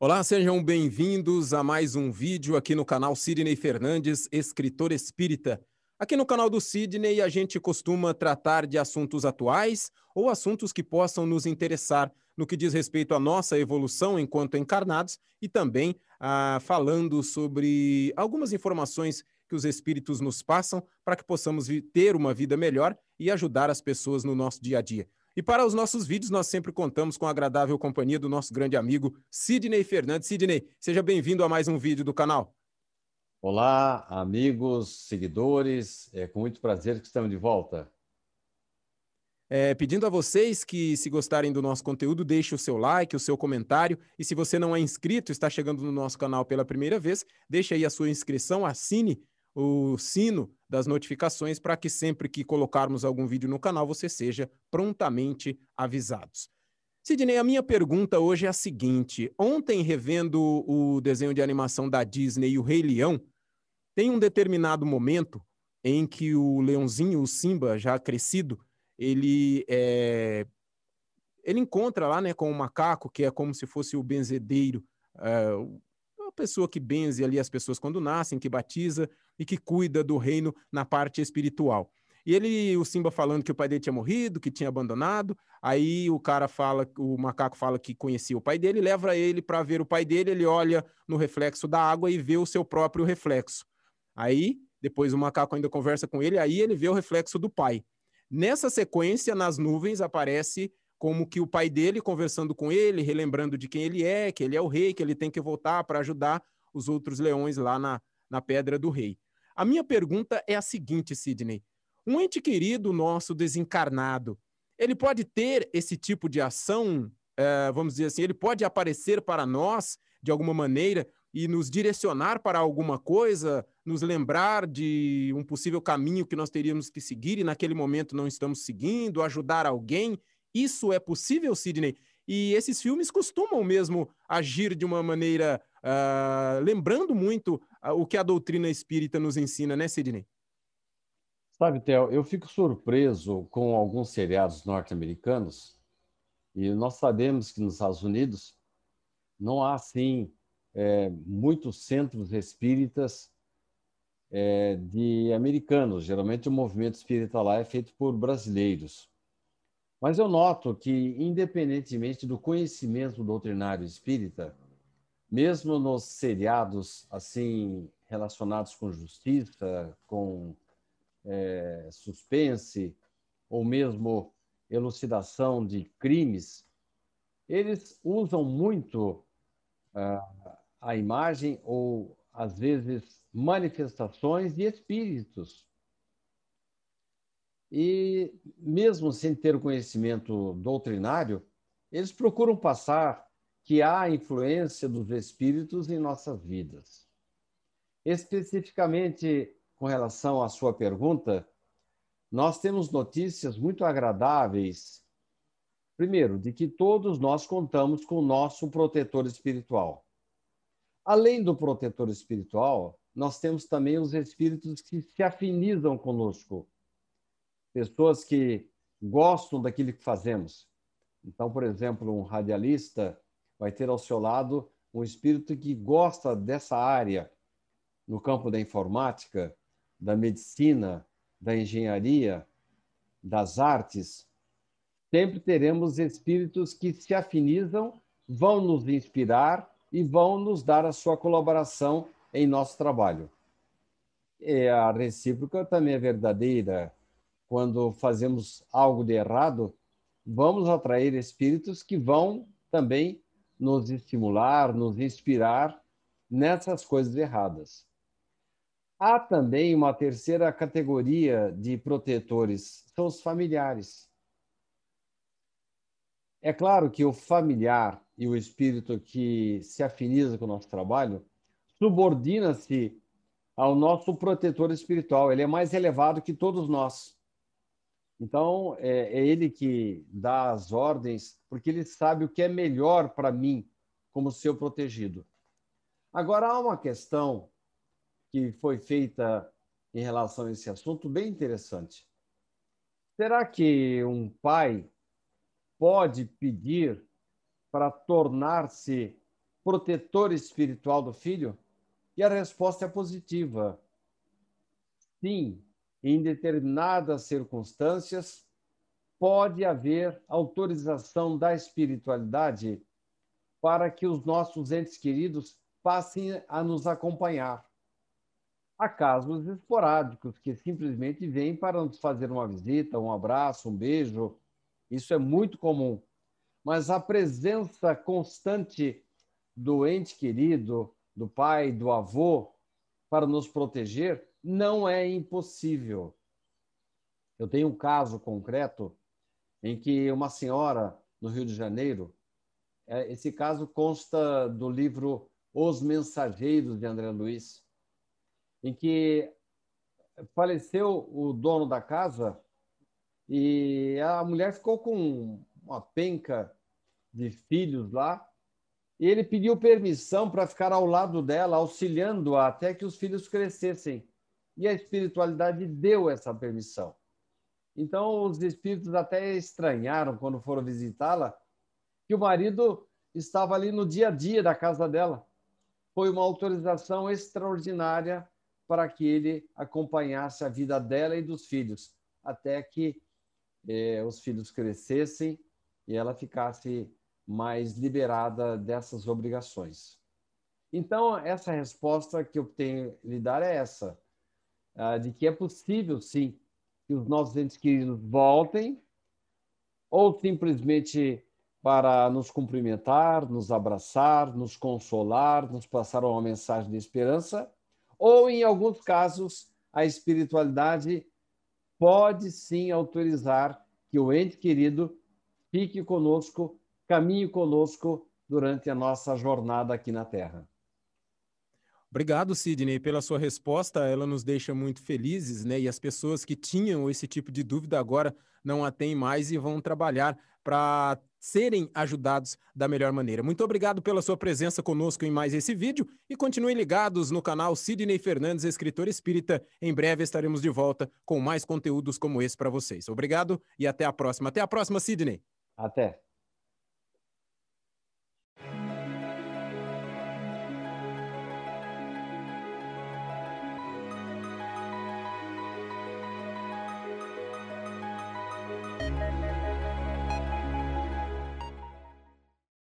Olá, sejam bem-vindos a mais um vídeo aqui no canal Sidney Fernandes, escritor espírita. Aqui no canal do Sidney a gente costuma tratar de assuntos atuais ou assuntos que possam nos interessar no que diz respeito à nossa evolução enquanto encarnados e também ah, falando sobre algumas informações que os espíritos nos passam para que possamos ter uma vida melhor e ajudar as pessoas no nosso dia a dia. E para os nossos vídeos, nós sempre contamos com a agradável companhia do nosso grande amigo Sidney Fernandes. Sidney, seja bem-vindo a mais um vídeo do canal. Olá, amigos, seguidores, é com muito prazer que estamos de volta. É, pedindo a vocês que, se gostarem do nosso conteúdo, deixe o seu like, o seu comentário. E se você não é inscrito, está chegando no nosso canal pela primeira vez, deixe aí a sua inscrição, assine o sino das notificações para que sempre que colocarmos algum vídeo no canal você seja prontamente avisados. Sidney, a minha pergunta hoje é a seguinte: ontem, revendo o desenho de animação da Disney, O Rei Leão, tem um determinado momento em que o leãozinho, o Simba, já crescido, ele é, ele encontra lá, né, com o macaco, que é como se fosse o benzedeiro, uma pessoa que benze ali as pessoas quando nascem, que batiza e que cuida do reino na parte espiritual. E ele, o Simba falando que o pai dele tinha morrido, que tinha abandonado. Aí o cara fala, o macaco fala que conhecia o pai dele, leva ele para ver o pai dele, ele olha no reflexo da água e vê o seu próprio reflexo. Aí, depois o macaco ainda conversa com ele, aí ele vê o reflexo do pai. Nessa sequência, nas nuvens, aparece como que o pai dele conversando com ele, relembrando de quem ele é, que ele é o rei, que ele tem que voltar para ajudar os outros leões lá na, na Pedra do Rei. A minha pergunta é a seguinte, Sidney. Um ente querido nosso desencarnado, ele pode ter esse tipo de ação, uh, vamos dizer assim, ele pode aparecer para nós de alguma maneira e nos direcionar para alguma coisa, nos lembrar de um possível caminho que nós teríamos que seguir e naquele momento não estamos seguindo, ajudar alguém isso é possível, Sidney? E esses filmes costumam mesmo agir de uma maneira uh, lembrando muito uh, o que a doutrina espírita nos ensina, né, Sidney? Sabe, Theo, eu fico surpreso com alguns seriados norte-americanos e nós sabemos que nos Estados Unidos não há, assim, é, muitos centros espíritas é, de americanos. Geralmente o movimento espírita lá é feito por brasileiros. Mas eu noto que, independentemente do conhecimento doutrinário espírita, mesmo nos seriados assim relacionados com justiça, com é, suspense, ou mesmo elucidação de crimes, eles usam muito uh, a imagem ou, às vezes, manifestações de espíritos e, mesmo sem ter o conhecimento doutrinário, eles procuram passar que há influência dos espíritos em nossas vidas. Especificamente com relação à sua pergunta, nós temos notícias muito agradáveis. Primeiro, de que todos nós contamos com o nosso protetor espiritual. Além do protetor espiritual, nós temos também os espíritos que se afinizam conosco, pessoas que gostam daquilo que fazemos. Então, por exemplo, um radialista vai ter ao seu lado um espírito que gosta dessa área no campo da informática, da medicina, da engenharia, das artes. Sempre teremos espíritos que se afinizam, vão nos inspirar e vão nos dar a sua colaboração em nosso trabalho. E a recíproca também é verdadeira quando fazemos algo de errado, vamos atrair espíritos que vão também nos estimular, nos inspirar nessas coisas erradas. Há também uma terceira categoria de protetores, são os familiares. É claro que o familiar e o espírito que se afiniza com o nosso trabalho subordina-se ao nosso protetor espiritual, ele é mais elevado que todos nós. Então, é, é, ele que dá as ordens, porque ele sabe o que é melhor para mim como seu protegido. Agora, há uma questão que foi feita em relação a esse assunto bem interessante. Será que um pai pode pedir para tornar-se protetor espiritual do filho? E a resposta é positiva. Sim, em determinadas circunstâncias, pode haver autorização da espiritualidade para que os nossos entes queridos passem a nos acompanhar. Há casos esporádicos que simplesmente vêm para nos fazer uma visita, um abraço, um beijo. Isso é muito comum. Mas a presença constante do ente querido, do pai, do avô, para nos proteger, não é impossível. Eu tenho um caso concreto em que uma senhora no Rio de Janeiro, é, esse caso consta do livro Os Mensageiros de André Luiz, em que faleceu o dono da casa e a mulher ficou com uma penca de filhos lá e ele pediu permissão para ficar ao lado dela, auxiliando-a até que os filhos crescessem. E a espiritualidade deu essa permissão. Então, os espíritos até estranharam quando foram visitá-la que o marido estava ali no dia a dia da casa dela. Foi uma autorização extraordinária para que ele acompanhasse a vida dela e dos filhos, até que eh, os filhos crescessem e ela ficasse mais liberada dessas obrigações. Então, essa resposta que eu tenho lhe dar é essa, de que é possível, sim, que os nossos entes queridos voltem, ou simplesmente para nos cumprimentar, nos abraçar, nos consolar, nos passar uma mensagem de esperança, ou, em alguns casos, a espiritualidade pode sim autorizar que o ente querido fique conosco caminhe conosco durante a nossa jornada aqui na Terra. Obrigado, Sidney, pela sua resposta. Ela nos deixa muito felizes, né? E as pessoas que tinham esse tipo de dúvida agora não a têm mais e vão trabalhar para serem ajudados da melhor maneira. Muito obrigado pela sua presença conosco em mais esse vídeo e continuem ligados no canal Sidney Fernandes, escritor espírita. Em breve estaremos de volta com mais conteúdos como esse para vocês. Obrigado e até a próxima. Até a próxima, Sidney. Até.